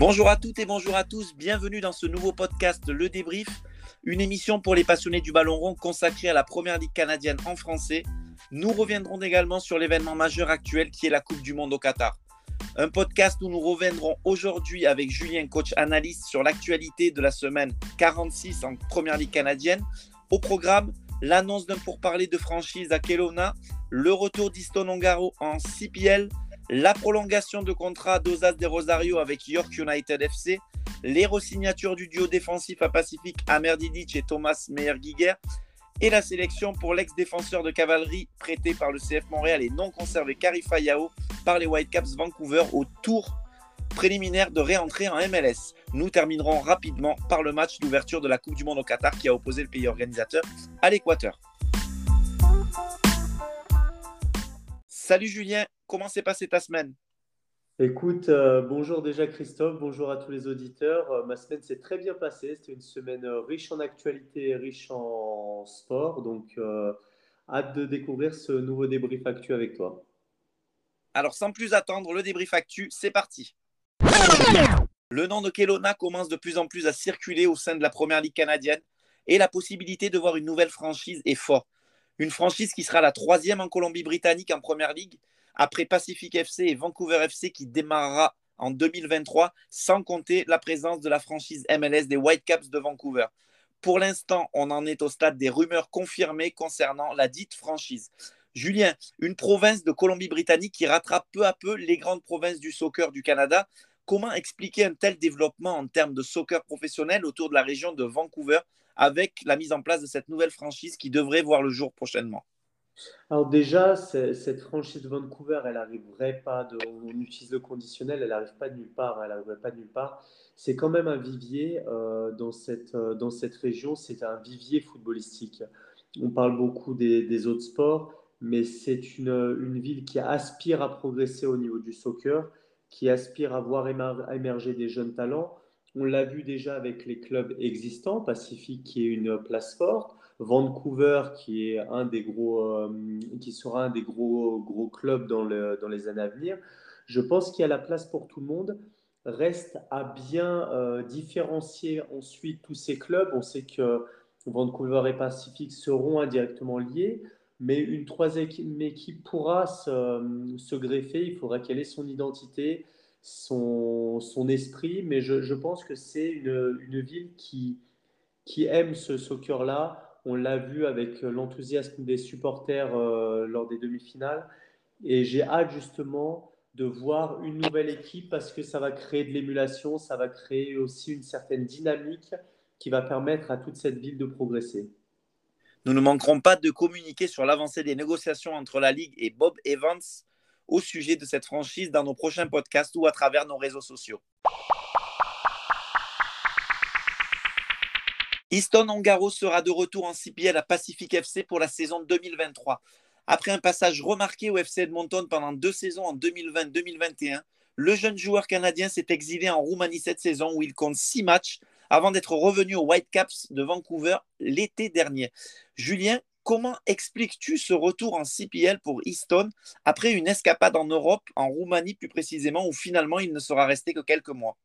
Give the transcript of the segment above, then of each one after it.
Bonjour à toutes et bonjour à tous, bienvenue dans ce nouveau podcast Le Débrief, une émission pour les passionnés du ballon rond consacrée à la Première Ligue canadienne en français. Nous reviendrons également sur l'événement majeur actuel qui est la Coupe du Monde au Qatar. Un podcast où nous reviendrons aujourd'hui avec Julien, coach analyste, sur l'actualité de la semaine 46 en Première Ligue canadienne. Au programme, l'annonce d'un pourparler de franchise à Kelowna, le retour d'Iston Ongaro en CPL, la prolongation de contrat d'Ozas de Rosario avec York United FC, les resignatures du duo défensif à Pacifique Amer Didic et Thomas Meyer-Giger, et la sélection pour l'ex-défenseur de cavalerie prêté par le CF Montréal et non conservé Karifa Yao par les Whitecaps Vancouver au tour préliminaire de réentrée en MLS. Nous terminerons rapidement par le match d'ouverture de la Coupe du Monde au Qatar qui a opposé le pays organisateur à l'Équateur. Salut Julien, comment s'est passée ta semaine? Écoute, euh, bonjour déjà Christophe, bonjour à tous les auditeurs. Euh, ma semaine s'est très bien passée. C'était une semaine euh, riche en actualité, riche en sport. Donc, hâte de découvrir ce nouveau débrief actu avec toi. Alors, sans plus attendre, le débrief actu, c'est parti. Le nom de Kelowna commence de plus en plus à circuler au sein de la Première Ligue canadienne et la possibilité de voir une nouvelle franchise est forte. Une franchise qui sera la troisième en Colombie-Britannique en Première Ligue après Pacific FC et Vancouver FC qui démarrera en 2023, sans compter la présence de la franchise MLS des Whitecaps de Vancouver. Pour l'instant, on en est au stade des rumeurs confirmées concernant la dite franchise. Julien, une province de Colombie-Britannique qui rattrape peu à peu les grandes provinces du soccer du Canada. Comment expliquer un tel développement en termes de soccer professionnel autour de la région de Vancouver avec la mise en place de cette nouvelle franchise qui devrait voir le jour prochainement? Alors déjà, cette franchise de Vancouver, elle n'arriverait pas, on utilise le conditionnel, elle n'arrive pas de part, elle n'arriverait pas de nulle part. C'est quand même un vivier euh, dans, cette, euh, dans cette région, c'est un vivier footballistique. On parle beaucoup des, autres sports, mais c'est une, une, ville qui aspire à progresser au niveau du soccer, qui aspire à voir émerger des jeunes talents. On l'a vu déjà avec les clubs existants, Pacifique qui est une place forte, Vancouver, qui est un des gros, euh, qui sera un des gros, gros clubs dans, le, dans les années à venir. Je pense qu'il y a la place pour tout le monde. Reste à bien euh, différencier ensuite tous ces clubs. On sait que Vancouver et Pacific seront indirectement liés, mais une troisième équipe pourra se, se greffer. Il faudra qu'elle ait son identité, son, son esprit, mais je, je pense que c'est une, une ville qui, qui aime ce soccer-là, on l'a vu avec l'enthousiasme des supporters euh, lors des demi-finales. Et j'ai hâte justement de voir une nouvelle équipe parce que ça va créer de l'émulation, ça va créer aussi une certaine dynamique qui va permettre à toute cette ville de progresser. Nous ne manquerons pas de communiquer sur l'avancée des négociations entre la Ligue et Bob Evans au sujet de cette franchise dans nos prochains podcasts ou à travers nos réseaux sociaux. Easton Ongaro sera de retour en CPL à Pacific FC pour la saison 2023. Après un passage remarqué au FC Edmonton pendant deux saisons en 2020-2021, le jeune joueur canadien s'est exilé en Roumanie cette saison où il compte six matchs avant d'être revenu aux Whitecaps de Vancouver l'été dernier. Julien, comment expliques-tu ce retour en CPL pour Easton après une escapade en Europe, en Roumanie plus précisément, où finalement il ne sera resté que quelques mois?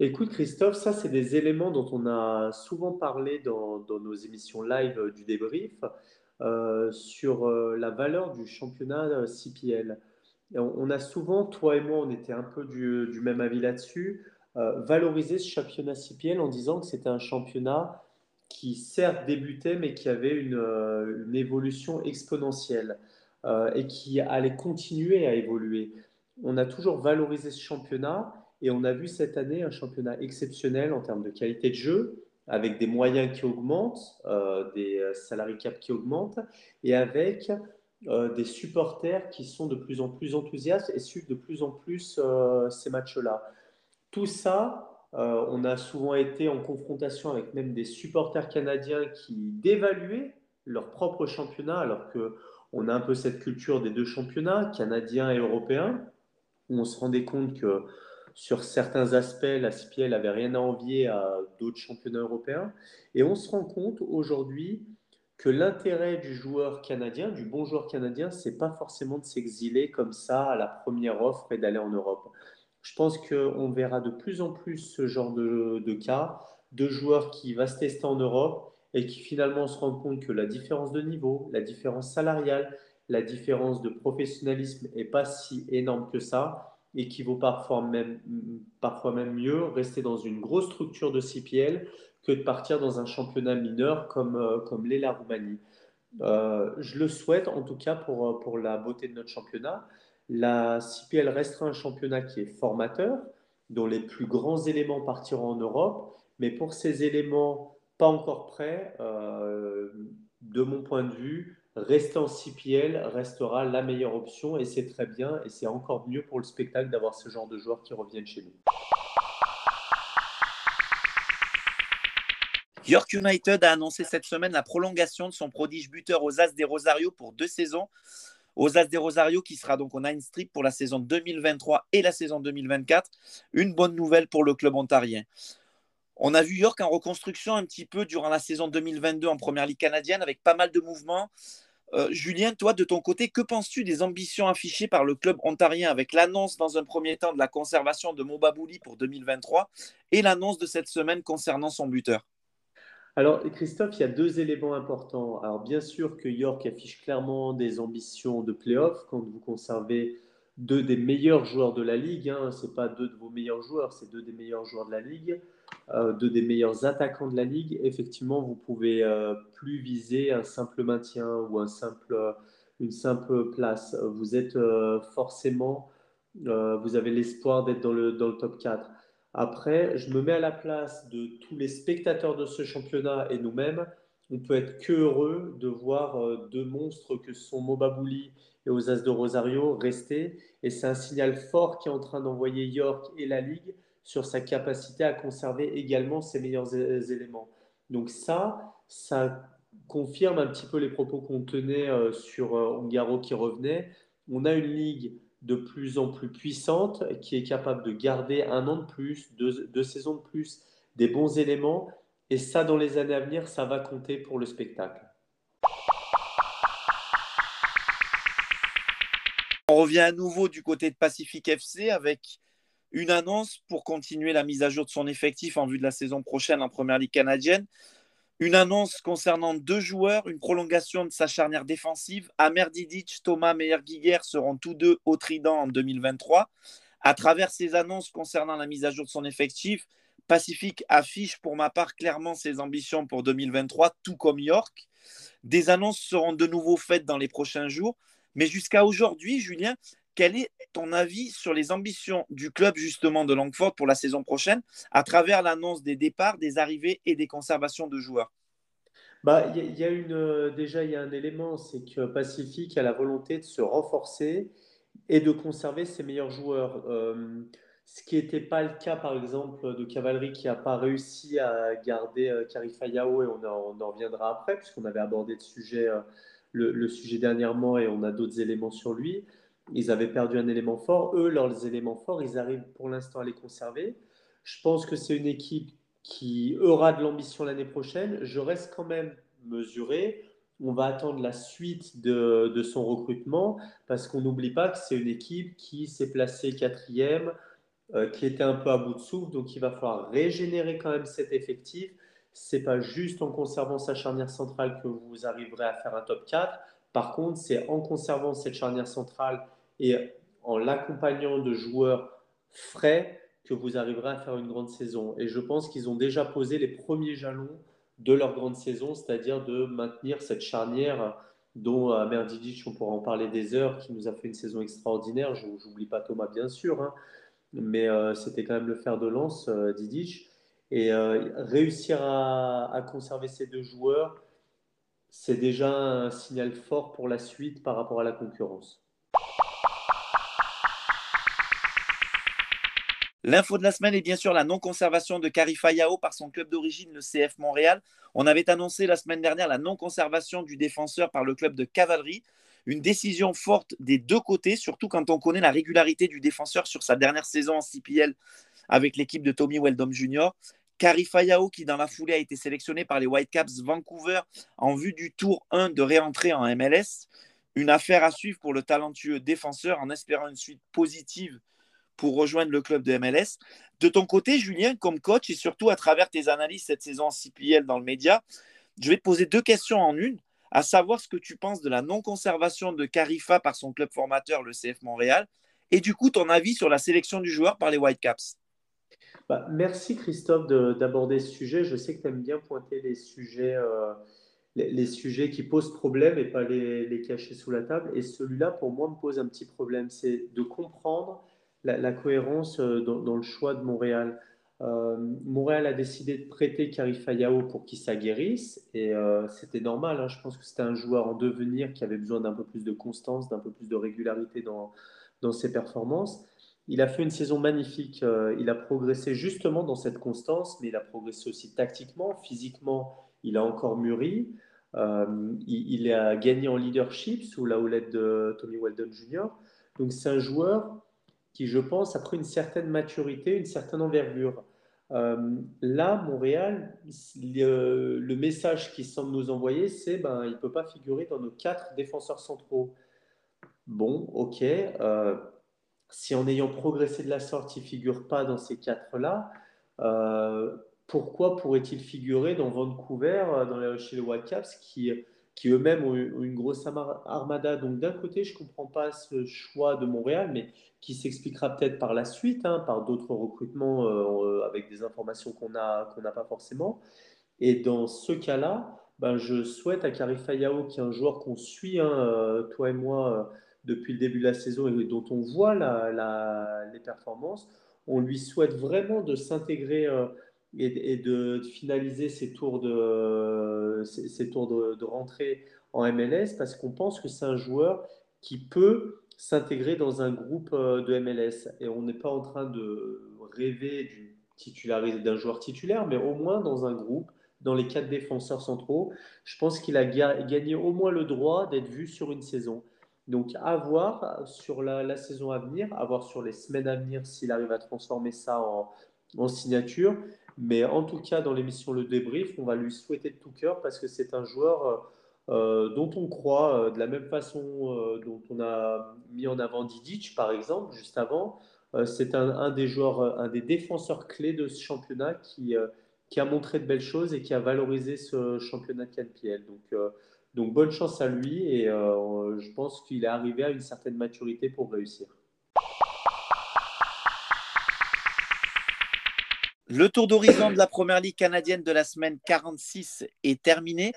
Écoute, Christophe, ça, c'est des éléments dont on a souvent parlé dans, nos émissions live euh, du débrief euh, sur euh, la valeur du championnat CPL. on, a souvent, toi et moi, on était un peu du, même avis là-dessus, valorisé ce championnat CPL en disant que c'était un championnat qui certes débutait, mais qui avait une évolution exponentielle et qui allait continuer à évoluer. On a toujours valorisé ce championnat et on a vu cette année un championnat exceptionnel en termes de qualité de jeu, avec des moyens qui augmentent, euh, des euh, salariés cap qui augmentent, et avec euh, des supporters qui sont de plus en plus enthousiastes et suivent de plus en plus ces matchs-là. Tout ça, on a souvent été en confrontation avec même des supporters canadiens qui dévaluaient leur propre championnat, alors que on a un peu cette culture des deux championnats, canadiens et européens, où on se rendait compte que sur certains aspects, la CPL n'avait rien à envier à d'autres championnats européens. Et on se rend compte aujourd'hui que l'intérêt du joueur canadien, du bon joueur canadien, c'est pas forcément de s'exiler comme ça à la première offre et d'aller en Europe. Je pense qu'on verra de plus en plus ce genre de, cas, de joueurs qui vont se tester en Europe et qui finalement se rendent compte que la différence de niveau, la différence salariale, la différence de professionnalisme n'est pas si énorme que ça et qui vaut parfois même, parfois même mieux rester dans une grosse structure de CPL que de partir dans un championnat mineur comme, euh, comme l'est la Roumanie. Euh, je le souhaite en tout cas pour, euh, pour la beauté de notre championnat. La CPL restera un championnat qui est formateur, dont les plus grands éléments partiront en Europe, mais pour ces éléments pas encore prêts, de mon point de vue, rester en CPL restera la meilleure option et c'est très bien et c'est encore mieux pour le spectacle d'avoir ce genre de joueurs qui reviennent chez nous. York United a annoncé cette semaine la prolongation de son prodige buteur aux As des Rosario pour deux saisons. Aux As des Rosario qui sera donc au Nine Strip pour la saison 2023 et la saison 2024. Une bonne nouvelle pour le club ontarien. On a vu York en reconstruction un petit peu durant la saison 2022 en Première Ligue canadienne avec pas mal de mouvements. Euh, Julien, toi, de ton côté, que penses-tu des ambitions affichées par le club ontarien avec l'annonce dans un premier temps de la conservation de Mobabouli pour 2023 et l'annonce de cette semaine concernant son buteur? Alors, Christophe, il y a deux éléments importants. Alors, bien sûr que York affiche clairement des ambitions de playoff quand vous conservez deux des meilleurs joueurs de la ligue. Hein. Ce n'est pas deux de vos meilleurs joueurs, c'est deux des meilleurs joueurs de la ligue. Euh, deux des meilleurs attaquants de la ligue, effectivement, vous pouvez euh, plus viser un simple maintien ou un simple, une simple place. Vous êtes euh, forcément, vous avez l'espoir d'être dans le, dans le top 4. Après, je me mets à la place de tous les spectateurs de ce championnat et nous-mêmes. On peut être que heureux de voir deux monstres que sont Mobabouli et aux As de Rosario rester. Et c'est un signal fort qui est en train d'envoyer York et la Ligue sur sa capacité à conserver également ses meilleurs éléments. Donc ça, ça confirme un petit peu les propos qu'on tenait euh, sur euh, Ongaro qui revenait. On a une ligue de plus en plus puissante qui est capable de garder un an de plus, deux, saisons de plus, des bons éléments. Et ça, dans les années à venir, ça va compter pour le spectacle. On revient à nouveau du côté de Pacific FC avec une annonce pour continuer la mise à jour de son effectif en vue de la saison prochaine en Première Ligue canadienne. Une annonce concernant deux joueurs, une prolongation de sa charnière défensive. Amer Didic, Thomas Meyer-Guiguer seront tous deux au Trident en 2023. À travers ces annonces concernant la mise à jour de son effectif, Pacific affiche pour ma part clairement ses ambitions pour 2023, tout comme York. Des annonces seront de nouveau faites dans les prochains jours. Mais jusqu'à aujourd'hui, Julien, quel est ton avis sur les ambitions du club justement de Langford pour la saison prochaine à travers l'annonce des départs, des arrivées et des conservations de joueurs? Bah, il y, a une, euh, déjà, il y a un élément, c'est que Pacific a la volonté de se renforcer et de conserver ses meilleurs joueurs. Euh, ce qui n'était pas le cas, par exemple, de Cavalerie qui n'a pas réussi à garder euh, Carifayao, et on en, reviendra après, puisqu'on avait abordé le sujet, le, le, sujet dernièrement et on a d'autres éléments sur lui. Ils avaient perdu un élément fort. Eux, leurs éléments forts, ils arrivent pour l'instant à les conserver. Je pense que c'est une équipe qui aura de l'ambition l'année prochaine. Je reste quand même mesuré. On va attendre la suite de, son recrutement parce qu'on n'oublie pas que c'est une équipe qui s'est placée quatrième, euh, qui était un peu à bout de souffle. Donc il va falloir régénérer quand même cet effectif. C'est pas juste en conservant sa charnière centrale que vous arriverez à faire un top 4. Par contre, c'est en conservant cette charnière centrale et en l'accompagnant de joueurs frais que vous arriverez à faire une grande saison. Et je pense qu'ils ont déjà posé les premiers jalons de leur grande saison, c'est-à-dire de maintenir cette charnière dont à euh, Didic, on pourra en parler des heures, qui nous a fait une saison extraordinaire. Je n'oublie pas Thomas, bien sûr, hein. mais euh, c'était quand même le fer de lance, euh, Didic. Et réussir à, à, conserver ces deux joueurs, c'est déjà un signal fort pour la suite par rapport à la concurrence. L'info de la semaine est bien sûr la non-conservation de Yao par son club d'origine, le CF Montréal. On avait annoncé la semaine dernière la non-conservation du défenseur par le club de cavalerie. Une décision forte des deux côtés, surtout quand on connaît la régularité du défenseur sur sa dernière saison en CPL avec l'équipe de Tommy Weldom Jr. Yao, qui dans la foulée a été sélectionné par les Whitecaps Vancouver en vue du tour 1 de réentrée en MLS. Une affaire à suivre pour le talentueux défenseur en espérant une suite positive pour rejoindre le club de MLS. De ton côté, Julien, comme coach et surtout à travers tes analyses cette saison en CPL dans le média, je vais te poser deux questions en une, à savoir ce que tu penses de la non-conservation de Carifa par son club formateur, le CF Montréal, et du coup ton avis sur la sélection du joueur par les Whitecaps. Bah, merci Christophe d'aborder ce sujet. Je sais que tu aimes bien pointer les sujets, euh, les, sujets qui posent problème et pas les, cacher sous la table. Et celui-là, pour moi, me pose un petit problème. C'est de comprendre la, cohérence euh, dans, le choix de Montréal. Euh, Montréal a décidé de prêter Karifa Yao pour qu'il s'aguerrisse et c'était normal. Hein. Je pense que c'était un joueur en devenir qui avait besoin d'un peu plus de constance, d'un peu plus de régularité dans, ses performances. Il a fait une saison magnifique. Euh, il a progressé justement dans cette constance, mais il a progressé aussi tactiquement, physiquement. Il a encore mûri. Euh, il, a gagné en leadership sous la houlette de Tommy Weldon Jr. Donc c'est un joueur qui, je pense, a pris une certaine maturité, une certaine envergure. Euh, là, Montréal, le, message qu'il semble nous envoyer, c'est ben, il ne peut pas figurer dans nos quatre défenseurs centraux. Bon, ok si en ayant progressé de la sorte, il ne figure pas dans ces quatre-là, euh, pourquoi pourrait-il figurer dans Vancouver, euh, dans chez les Whitecaps, qui, qui eux-mêmes ont une grosse armada Donc d'un côté, je ne comprends pas ce choix de Montréal, mais qui s'expliquera peut-être par la suite, hein, par d'autres recrutements euh, avec des informations qu'on n'a qu'on pas forcément. Et dans ce cas-là, ben, je souhaite à Karifa Yao, qui est un joueur qu'on suit, hein, toi et moi, depuis le début de la saison et dont on voit les performances, on lui souhaite vraiment de s'intégrer euh, et, de, finaliser ses tours de, ses, tours de, rentrée en MLS parce qu'on pense que c'est un joueur qui peut s'intégrer dans un groupe euh, de MLS. Et on n'est pas en train de rêver d'un joueur titulaire, mais au moins dans un groupe, dans les quatre défenseurs centraux. Je pense qu'il a gagné au moins le droit d'être vu sur une saison. Donc, à voir sur la, saison à venir, à voir sur les semaines à venir s'il arrive à transformer ça en, signature. Mais en tout cas, dans l'émission Le Débrief, on va lui souhaiter de tout cœur parce que c'est un joueur euh, dont on croit, euh, de la même façon euh, dont on a mis en avant Didic, par exemple, juste avant. c'est un, des joueurs, un des défenseurs clés de ce championnat qui, qui a montré de belles choses et qui a valorisé ce championnat de KNPL. Donc, donc bonne chance à lui et euh, je pense qu'il est arrivé à une certaine maturité pour réussir. Le tour d'horizon de la Première Ligue canadienne de la semaine 46 est terminé.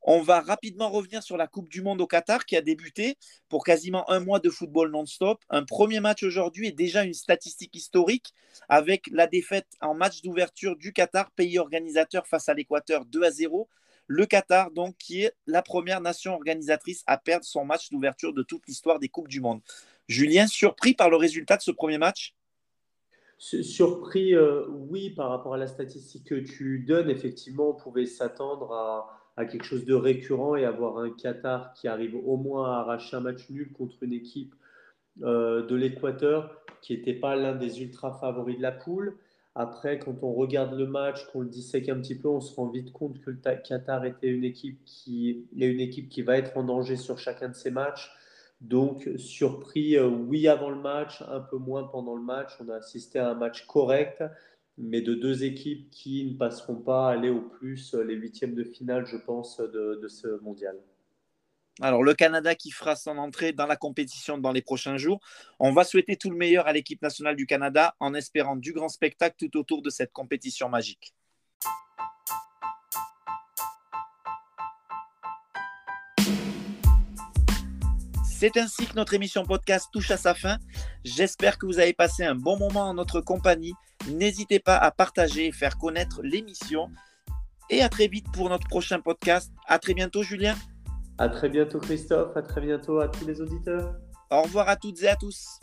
On va rapidement revenir sur la Coupe du Monde au Qatar qui a débuté pour quasiment un mois de football non-stop. Un premier match aujourd'hui est déjà une statistique historique avec la défaite en match d'ouverture du Qatar, pays organisateur face à l'Équateur 2 à 0 le Qatar, donc, qui est la première nation organisatrice à perdre son match d'ouverture de toute l'histoire des Coupes du Monde. Julien, surpris par le résultat de ce premier match Surpris, euh, oui, par rapport à la statistique que tu donnes. Effectivement, on pouvait s'attendre à, quelque chose de récurrent et avoir un Qatar qui arrive au moins à arracher un match nul contre une équipe euh, de l'Équateur qui n'était pas l'un des ultra favoris de la poule. Après, quand on regarde le match, qu'on le dissèque un petit peu, on se rend vite compte que le Qatar était une équipe qui est une équipe qui va être en danger sur chacun de ses matchs. Donc, surpris, euh, oui, avant le match, un peu moins pendant le match. On a assisté à un match correct, mais de deux équipes qui ne passeront pas à aller au plus les huitièmes de finale, je pense, de ce mondial. Alors, le Canada qui fera son entrée dans la compétition dans les prochains jours. On va souhaiter tout le meilleur à l'équipe nationale du Canada en espérant du grand spectacle tout autour de cette compétition magique. C'est ainsi que notre émission podcast touche à sa fin. J'espère que vous avez passé un bon moment en notre compagnie. N'hésitez pas à partager et faire connaître l'émission. Et à très vite pour notre prochain podcast. À très bientôt, Julien. À très bientôt Christophe, à très bientôt à tous les auditeurs. Au revoir à toutes et à tous.